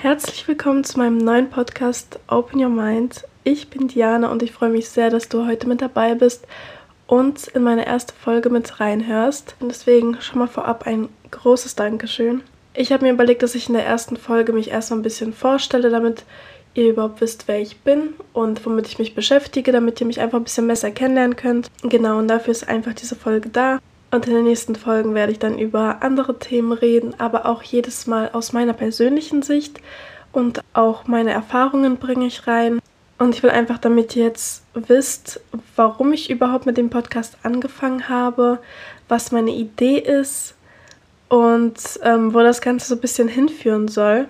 Herzlich willkommen zu meinem neuen Podcast Open Your Mind. Ich bin Diana und ich freue mich sehr, dass du heute mit dabei bist und in meine erste Folge mit reinhörst. Und deswegen schon mal vorab ein großes Dankeschön. Ich habe mir überlegt, dass ich in der ersten Folge mich erstmal ein bisschen vorstelle, damit ihr überhaupt wisst, wer ich bin und womit ich mich beschäftige, damit ihr mich einfach ein bisschen besser kennenlernen könnt. Genau, und dafür ist einfach diese Folge da. Und in den nächsten Folgen werde ich dann über andere Themen reden, aber auch jedes Mal aus meiner persönlichen Sicht und auch meine Erfahrungen bringe ich rein. Und ich will einfach, damit ihr jetzt wisst, warum ich überhaupt mit dem Podcast angefangen habe, was meine Idee ist und ähm, wo das Ganze so ein bisschen hinführen soll.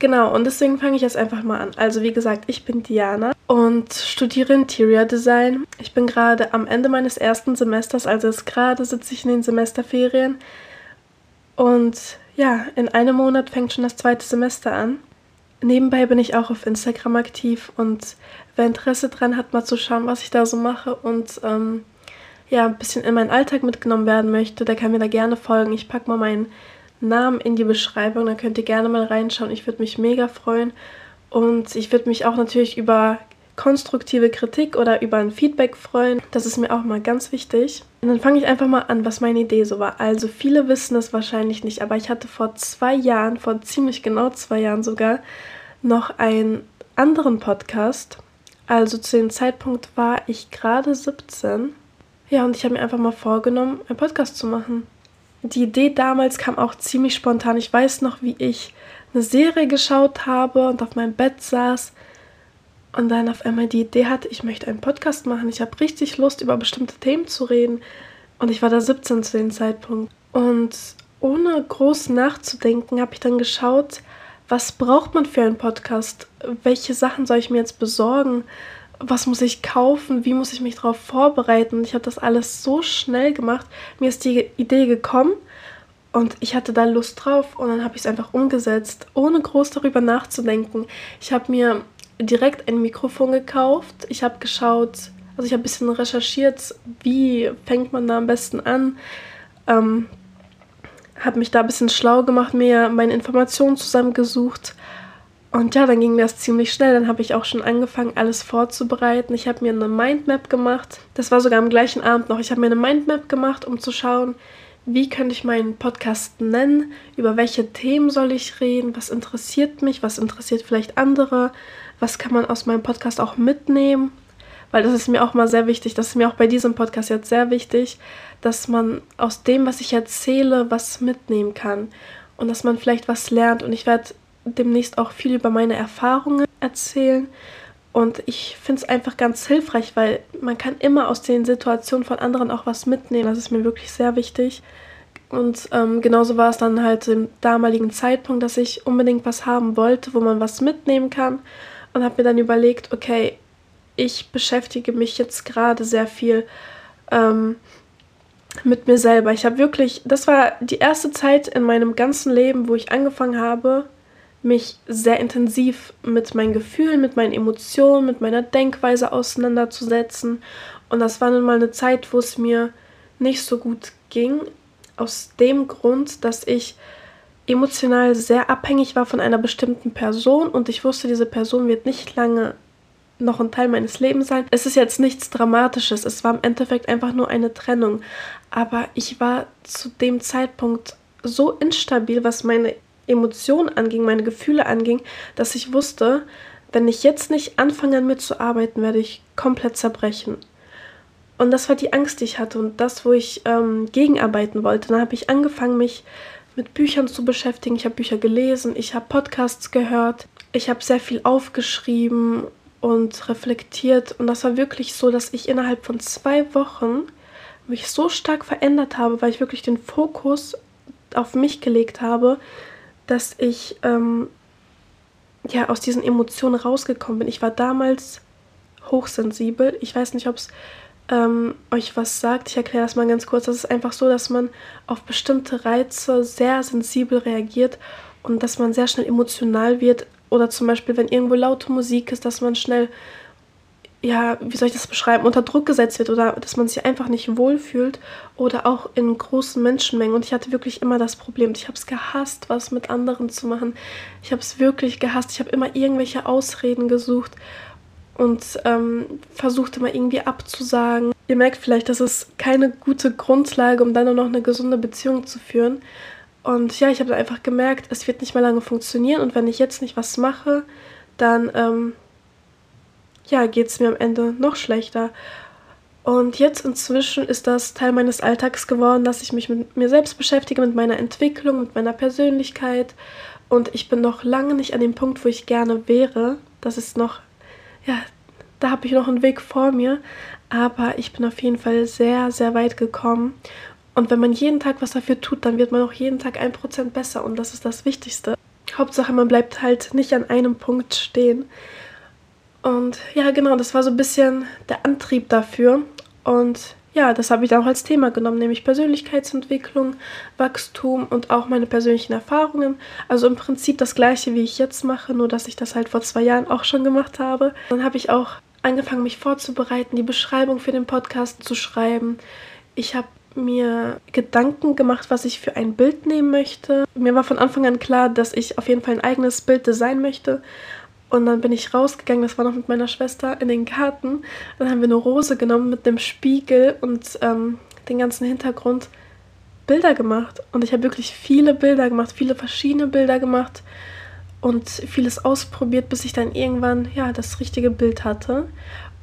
Genau, und deswegen fange ich jetzt einfach mal an. Also wie gesagt, ich bin Diana und studiere Interior Design. Ich bin gerade am Ende meines ersten Semesters, also jetzt gerade sitze ich in den Semesterferien. Und ja, in einem Monat fängt schon das zweite Semester an. Nebenbei bin ich auch auf Instagram aktiv und wer Interesse dran hat, mal zu schauen, was ich da so mache und ähm, ja, ein bisschen in meinen Alltag mitgenommen werden möchte, der kann mir da gerne folgen. Ich packe mal meinen Namen in die Beschreibung. Da könnt ihr gerne mal reinschauen. Ich würde mich mega freuen. Und ich würde mich auch natürlich über konstruktive Kritik oder über ein Feedback freuen. Das ist mir auch mal ganz wichtig. Und dann fange ich einfach mal an, was meine Idee so war. Also viele wissen es wahrscheinlich nicht, aber ich hatte vor zwei Jahren, vor ziemlich genau zwei Jahren sogar, noch einen anderen Podcast. Also zu dem Zeitpunkt war ich gerade 17. Ja, und ich habe mir einfach mal vorgenommen, einen Podcast zu machen die Idee damals kam auch ziemlich spontan. Ich weiß noch, wie ich eine Serie geschaut habe und auf meinem Bett saß und dann auf einmal die Idee hatte, ich möchte einen Podcast machen. Ich habe richtig Lust, über bestimmte Themen zu reden. Und ich war da 17 zu dem Zeitpunkt. Und ohne groß nachzudenken, habe ich dann geschaut, was braucht man für einen Podcast? Welche Sachen soll ich mir jetzt besorgen? Was muss ich kaufen, wie muss ich mich darauf vorbereiten. Ich habe das alles so schnell gemacht. Mir ist die Idee gekommen und ich hatte da Lust drauf und dann habe ich es einfach umgesetzt, ohne groß darüber nachzudenken. Ich habe mir direkt ein Mikrofon gekauft. Ich habe geschaut, also ich habe ein bisschen recherchiert, wie fängt man da am besten an. Ähm, habe mich da ein bisschen schlau gemacht, mir meine Informationen zusammengesucht und ja, dann ging das ziemlich schnell. Dann habe ich auch schon angefangen, alles vorzubereiten. Ich habe mir eine Mindmap gemacht. Das war sogar am gleichen Abend noch. Ich habe mir eine Mindmap gemacht, um zu schauen, wie könnte ich meinen Podcast nennen, über welche Themen soll ich reden, was interessiert mich, was interessiert vielleicht andere, was kann man aus meinem Podcast auch mitnehmen. Weil das ist mir auch mal sehr wichtig, das ist mir auch bei diesem Podcast jetzt sehr wichtig, dass man aus dem, was ich erzähle, was mitnehmen kann und dass man vielleicht was lernt. Und ich werde demnächst auch viel über meine Erfahrungen erzählen. Und ich finde es einfach ganz hilfreich, weil man kann immer aus den Situationen von anderen auch was mitnehmen. Das ist mir wirklich sehr wichtig. Und ähm, genauso war es dann halt im damaligen Zeitpunkt, dass ich unbedingt was haben wollte, wo man was mitnehmen kann. Und habe mir dann überlegt, okay, ich beschäftige mich jetzt gerade sehr viel ähm, mit mir selber. Ich habe wirklich, das war die erste Zeit in meinem ganzen Leben, wo ich angefangen habe, mich sehr intensiv mit meinen Gefühlen, mit meinen Emotionen, mit meiner Denkweise auseinanderzusetzen. Und das war nun mal eine Zeit, wo es mir nicht so gut ging, aus dem Grund, dass ich emotional sehr abhängig war von einer bestimmten Person und ich wusste, diese Person wird nicht lange noch ein Teil meines Lebens sein. Es ist jetzt nichts Dramatisches, es war im Endeffekt einfach nur eine Trennung. Aber ich war zu dem Zeitpunkt so instabil, was meine Emotionen anging, meine Gefühle anging, dass ich wusste, wenn ich jetzt nicht anfange an mir zu arbeiten, werde ich komplett zerbrechen. Und das war die Angst, die ich hatte und das, wo ich ähm, gegenarbeiten wollte. Dann habe ich angefangen, mich mit Büchern zu beschäftigen. Ich habe Bücher gelesen, ich habe Podcasts gehört, ich habe sehr viel aufgeschrieben und reflektiert. Und das war wirklich so, dass ich innerhalb von zwei Wochen mich so stark verändert habe, weil ich wirklich den Fokus auf mich gelegt habe, dass ich ähm, ja aus diesen Emotionen rausgekommen bin. Ich war damals hochsensibel. Ich weiß nicht, ob es ähm, euch was sagt. Ich erkläre das mal ganz kurz. Das ist einfach so, dass man auf bestimmte Reize sehr sensibel reagiert und dass man sehr schnell emotional wird. Oder zum Beispiel, wenn irgendwo laute Musik ist, dass man schnell ja, wie soll ich das beschreiben, unter Druck gesetzt wird oder dass man sich einfach nicht wohlfühlt oder auch in großen Menschenmengen. Und ich hatte wirklich immer das Problem, ich habe es gehasst, was mit anderen zu machen. Ich habe es wirklich gehasst. Ich habe immer irgendwelche Ausreden gesucht und ähm, versucht immer irgendwie abzusagen. Ihr merkt vielleicht, das ist keine gute Grundlage, um dann nur noch eine gesunde Beziehung zu führen. Und ja, ich habe einfach gemerkt, es wird nicht mehr lange funktionieren und wenn ich jetzt nicht was mache, dann ähm, ja, geht es mir am Ende noch schlechter. Und jetzt inzwischen ist das Teil meines Alltags geworden, dass ich mich mit mir selbst beschäftige, mit meiner Entwicklung, mit meiner Persönlichkeit. Und ich bin noch lange nicht an dem Punkt, wo ich gerne wäre. Das ist noch, ja, da habe ich noch einen Weg vor mir. Aber ich bin auf jeden Fall sehr, sehr weit gekommen. Und wenn man jeden Tag was dafür tut, dann wird man auch jeden Tag ein Prozent besser. Und das ist das Wichtigste. Hauptsache, man bleibt halt nicht an einem Punkt stehen. Und ja, genau, das war so ein bisschen der Antrieb dafür. Und ja, das habe ich dann auch als Thema genommen, nämlich Persönlichkeitsentwicklung, Wachstum und auch meine persönlichen Erfahrungen. Also im Prinzip das gleiche, wie ich jetzt mache, nur dass ich das halt vor zwei Jahren auch schon gemacht habe. Dann habe ich auch angefangen, mich vorzubereiten, die Beschreibung für den Podcast zu schreiben. Ich habe mir Gedanken gemacht, was ich für ein Bild nehmen möchte. Mir war von Anfang an klar, dass ich auf jeden Fall ein eigenes Bild designen möchte. Und dann bin ich rausgegangen, das war noch mit meiner Schwester, in den Garten. Dann haben wir eine Rose genommen mit dem Spiegel und ähm, den ganzen Hintergrund Bilder gemacht. Und ich habe wirklich viele Bilder gemacht, viele verschiedene Bilder gemacht und vieles ausprobiert, bis ich dann irgendwann ja das richtige Bild hatte.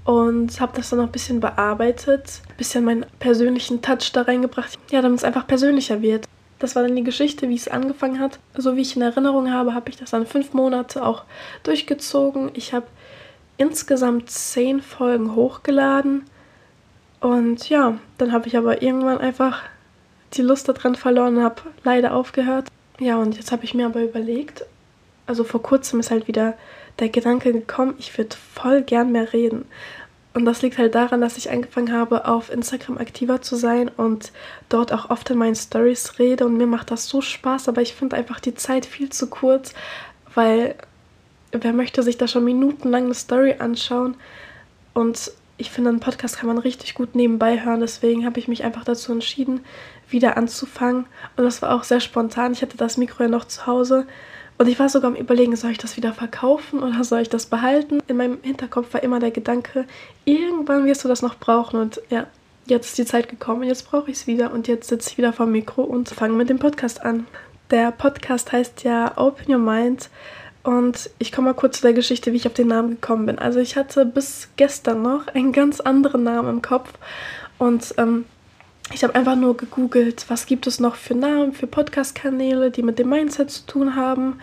Und habe das dann noch ein bisschen bearbeitet, ein bisschen meinen persönlichen Touch da reingebracht, ja, damit es einfach persönlicher wird. Das war dann die Geschichte, wie es angefangen hat. So wie ich in Erinnerung habe, habe ich das dann fünf Monate auch durchgezogen. Ich habe insgesamt zehn Folgen hochgeladen. Und ja, dann habe ich aber irgendwann einfach die Lust daran verloren und habe leider aufgehört. Ja, und jetzt habe ich mir aber überlegt, also vor kurzem ist halt wieder der Gedanke gekommen, ich würde voll gern mehr reden. Und das liegt halt daran, dass ich angefangen habe, auf Instagram aktiver zu sein und dort auch oft in meinen Stories rede. Und mir macht das so Spaß, aber ich finde einfach die Zeit viel zu kurz, weil wer möchte sich da schon minutenlang eine Story anschauen? Und ich finde, einen Podcast kann man richtig gut nebenbei hören. Deswegen habe ich mich einfach dazu entschieden, wieder anzufangen. Und das war auch sehr spontan. Ich hatte das Mikro ja noch zu Hause und ich war sogar am Überlegen, soll ich das wieder verkaufen oder soll ich das behalten? In meinem Hinterkopf war immer der Gedanke, irgendwann wirst du das noch brauchen. Und ja, jetzt ist die Zeit gekommen, jetzt brauche ich es wieder. Und jetzt sitze ich wieder vor dem Mikro und fange mit dem Podcast an. Der Podcast heißt ja Open Your Mind. Und ich komme mal kurz zu der Geschichte, wie ich auf den Namen gekommen bin. Also ich hatte bis gestern noch einen ganz anderen Namen im Kopf. Und ähm, ich habe einfach nur gegoogelt, was gibt es noch für Namen, für Podcast-Kanäle, die mit dem Mindset zu tun haben.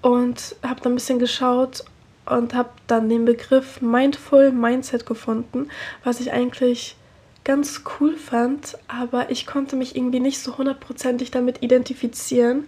Und habe dann ein bisschen geschaut und habe dann den Begriff Mindful Mindset gefunden, was ich eigentlich ganz cool fand, aber ich konnte mich irgendwie nicht so hundertprozentig damit identifizieren.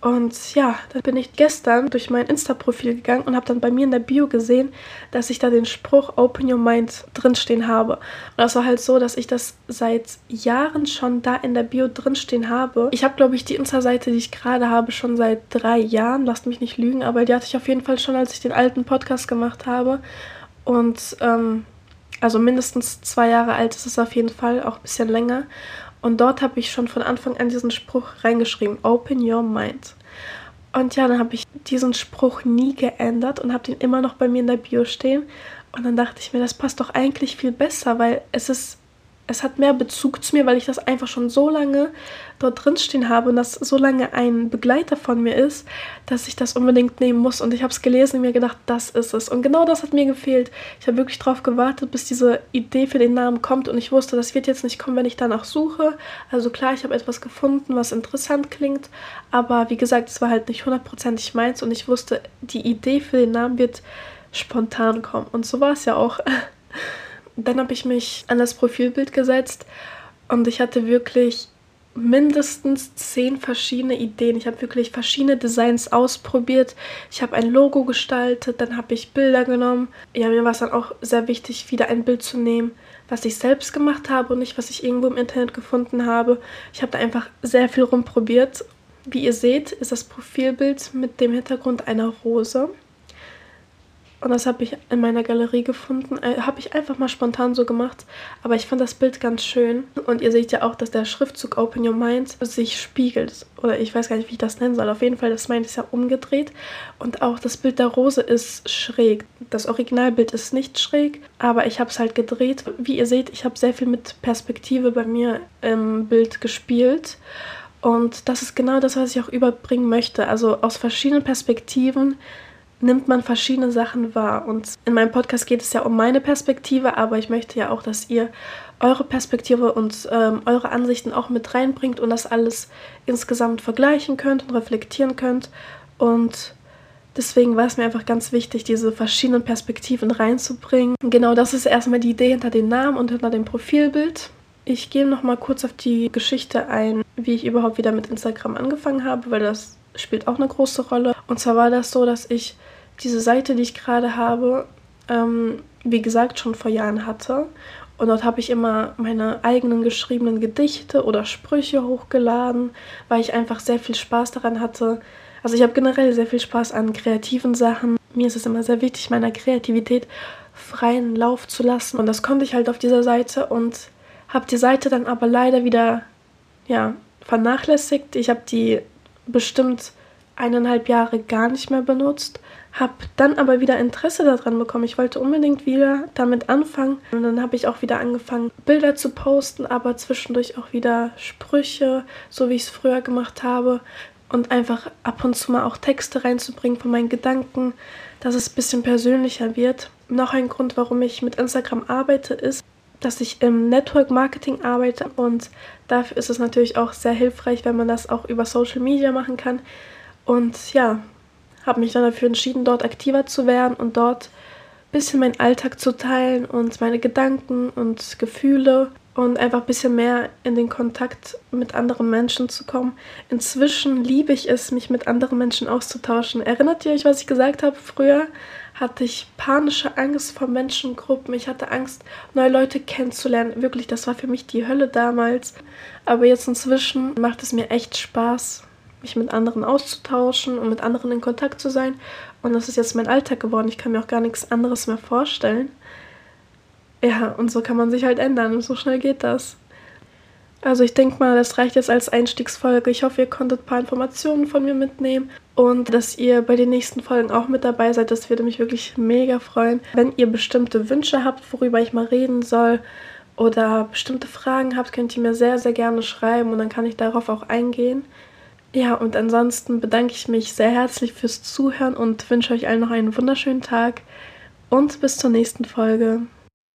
Und ja, da bin ich gestern durch mein Insta-Profil gegangen und habe dann bei mir in der Bio gesehen, dass ich da den Spruch Open Your Mind drinstehen habe. Und das war halt so, dass ich das seit Jahren schon da in der Bio drinstehen habe. Ich habe, glaube ich, die Insta-Seite, die ich gerade habe, schon seit drei Jahren. Lasst mich nicht lügen, aber die hatte ich auf jeden Fall schon, als ich den alten Podcast gemacht habe. Und ähm, also mindestens zwei Jahre alt ist es auf jeden Fall, auch ein bisschen länger. Und dort habe ich schon von Anfang an diesen Spruch reingeschrieben, Open Your Mind. Und ja, dann habe ich diesen Spruch nie geändert und habe den immer noch bei mir in der Bio stehen. Und dann dachte ich mir, das passt doch eigentlich viel besser, weil es ist es hat mehr Bezug zu mir, weil ich das einfach schon so lange dort drin stehen habe und das so lange ein Begleiter von mir ist, dass ich das unbedingt nehmen muss. Und ich habe es gelesen und mir gedacht, das ist es. Und genau das hat mir gefehlt. Ich habe wirklich darauf gewartet, bis diese Idee für den Namen kommt und ich wusste, das wird jetzt nicht kommen, wenn ich danach suche. Also klar, ich habe etwas gefunden, was interessant klingt, aber wie gesagt, es war halt nicht hundertprozentig meins und ich wusste, die Idee für den Namen wird spontan kommen. Und so war es ja auch. Dann habe ich mich an das Profilbild gesetzt und ich hatte wirklich mindestens zehn verschiedene Ideen. Ich habe wirklich verschiedene Designs ausprobiert. Ich habe ein Logo gestaltet, dann habe ich Bilder genommen. Ja, mir war es dann auch sehr wichtig, wieder ein Bild zu nehmen, was ich selbst gemacht habe und nicht, was ich irgendwo im Internet gefunden habe. Ich habe da einfach sehr viel rumprobiert. Wie ihr seht, ist das Profilbild mit dem Hintergrund einer Rose. Und das habe ich in meiner Galerie gefunden. Äh, habe ich einfach mal spontan so gemacht. Aber ich fand das Bild ganz schön. Und ihr seht ja auch, dass der Schriftzug Open Your Mind sich spiegelt. Oder ich weiß gar nicht, wie ich das nennen soll. Auf jeden Fall, das Mind ist ja umgedreht. Und auch das Bild der Rose ist schräg. Das Originalbild ist nicht schräg, aber ich habe es halt gedreht. Wie ihr seht, ich habe sehr viel mit Perspektive bei mir im Bild gespielt. Und das ist genau das, was ich auch überbringen möchte. Also aus verschiedenen Perspektiven nimmt man verschiedene Sachen wahr. Und in meinem Podcast geht es ja um meine Perspektive, aber ich möchte ja auch, dass ihr eure Perspektive und ähm, eure Ansichten auch mit reinbringt und das alles insgesamt vergleichen könnt und reflektieren könnt. Und deswegen war es mir einfach ganz wichtig, diese verschiedenen Perspektiven reinzubringen. Genau das ist erstmal die Idee hinter dem Namen und hinter dem Profilbild. Ich gehe noch mal kurz auf die Geschichte ein, wie ich überhaupt wieder mit Instagram angefangen habe, weil das spielt auch eine große Rolle. Und zwar war das so, dass ich diese Seite, die ich gerade habe, ähm, wie gesagt, schon vor Jahren hatte. Und dort habe ich immer meine eigenen geschriebenen Gedichte oder Sprüche hochgeladen, weil ich einfach sehr viel Spaß daran hatte. Also ich habe generell sehr viel Spaß an kreativen Sachen. Mir ist es immer sehr wichtig, meiner Kreativität freien Lauf zu lassen. Und das konnte ich halt auf dieser Seite und habe die Seite dann aber leider wieder ja, vernachlässigt. Ich habe die bestimmt eineinhalb Jahre gar nicht mehr benutzt habe dann aber wieder Interesse daran bekommen. Ich wollte unbedingt wieder damit anfangen. Und dann habe ich auch wieder angefangen, Bilder zu posten, aber zwischendurch auch wieder Sprüche, so wie ich es früher gemacht habe. Und einfach ab und zu mal auch Texte reinzubringen von meinen Gedanken, dass es ein bisschen persönlicher wird. Noch ein Grund, warum ich mit Instagram arbeite, ist, dass ich im Network Marketing arbeite und dafür ist es natürlich auch sehr hilfreich, wenn man das auch über Social Media machen kann. Und ja, habe mich dann dafür entschieden, dort aktiver zu werden und dort ein bisschen meinen Alltag zu teilen und meine Gedanken und Gefühle und einfach ein bisschen mehr in den Kontakt mit anderen Menschen zu kommen. Inzwischen liebe ich es, mich mit anderen Menschen auszutauschen. Erinnert ihr euch, was ich gesagt habe? Früher hatte ich panische Angst vor Menschengruppen. Ich hatte Angst, neue Leute kennenzulernen. Wirklich, das war für mich die Hölle damals. Aber jetzt inzwischen macht es mir echt Spaß, mich mit anderen auszutauschen und mit anderen in Kontakt zu sein. Und das ist jetzt mein Alltag geworden. Ich kann mir auch gar nichts anderes mehr vorstellen. Ja, und so kann man sich halt ändern. So schnell geht das. Also ich denke mal, das reicht jetzt als Einstiegsfolge. Ich hoffe, ihr konntet ein paar Informationen von mir mitnehmen und dass ihr bei den nächsten Folgen auch mit dabei seid. Das würde mich wirklich mega freuen. Wenn ihr bestimmte Wünsche habt, worüber ich mal reden soll oder bestimmte Fragen habt, könnt ihr mir sehr, sehr gerne schreiben und dann kann ich darauf auch eingehen. Ja, und ansonsten bedanke ich mich sehr herzlich fürs Zuhören und wünsche euch allen noch einen wunderschönen Tag und bis zur nächsten Folge.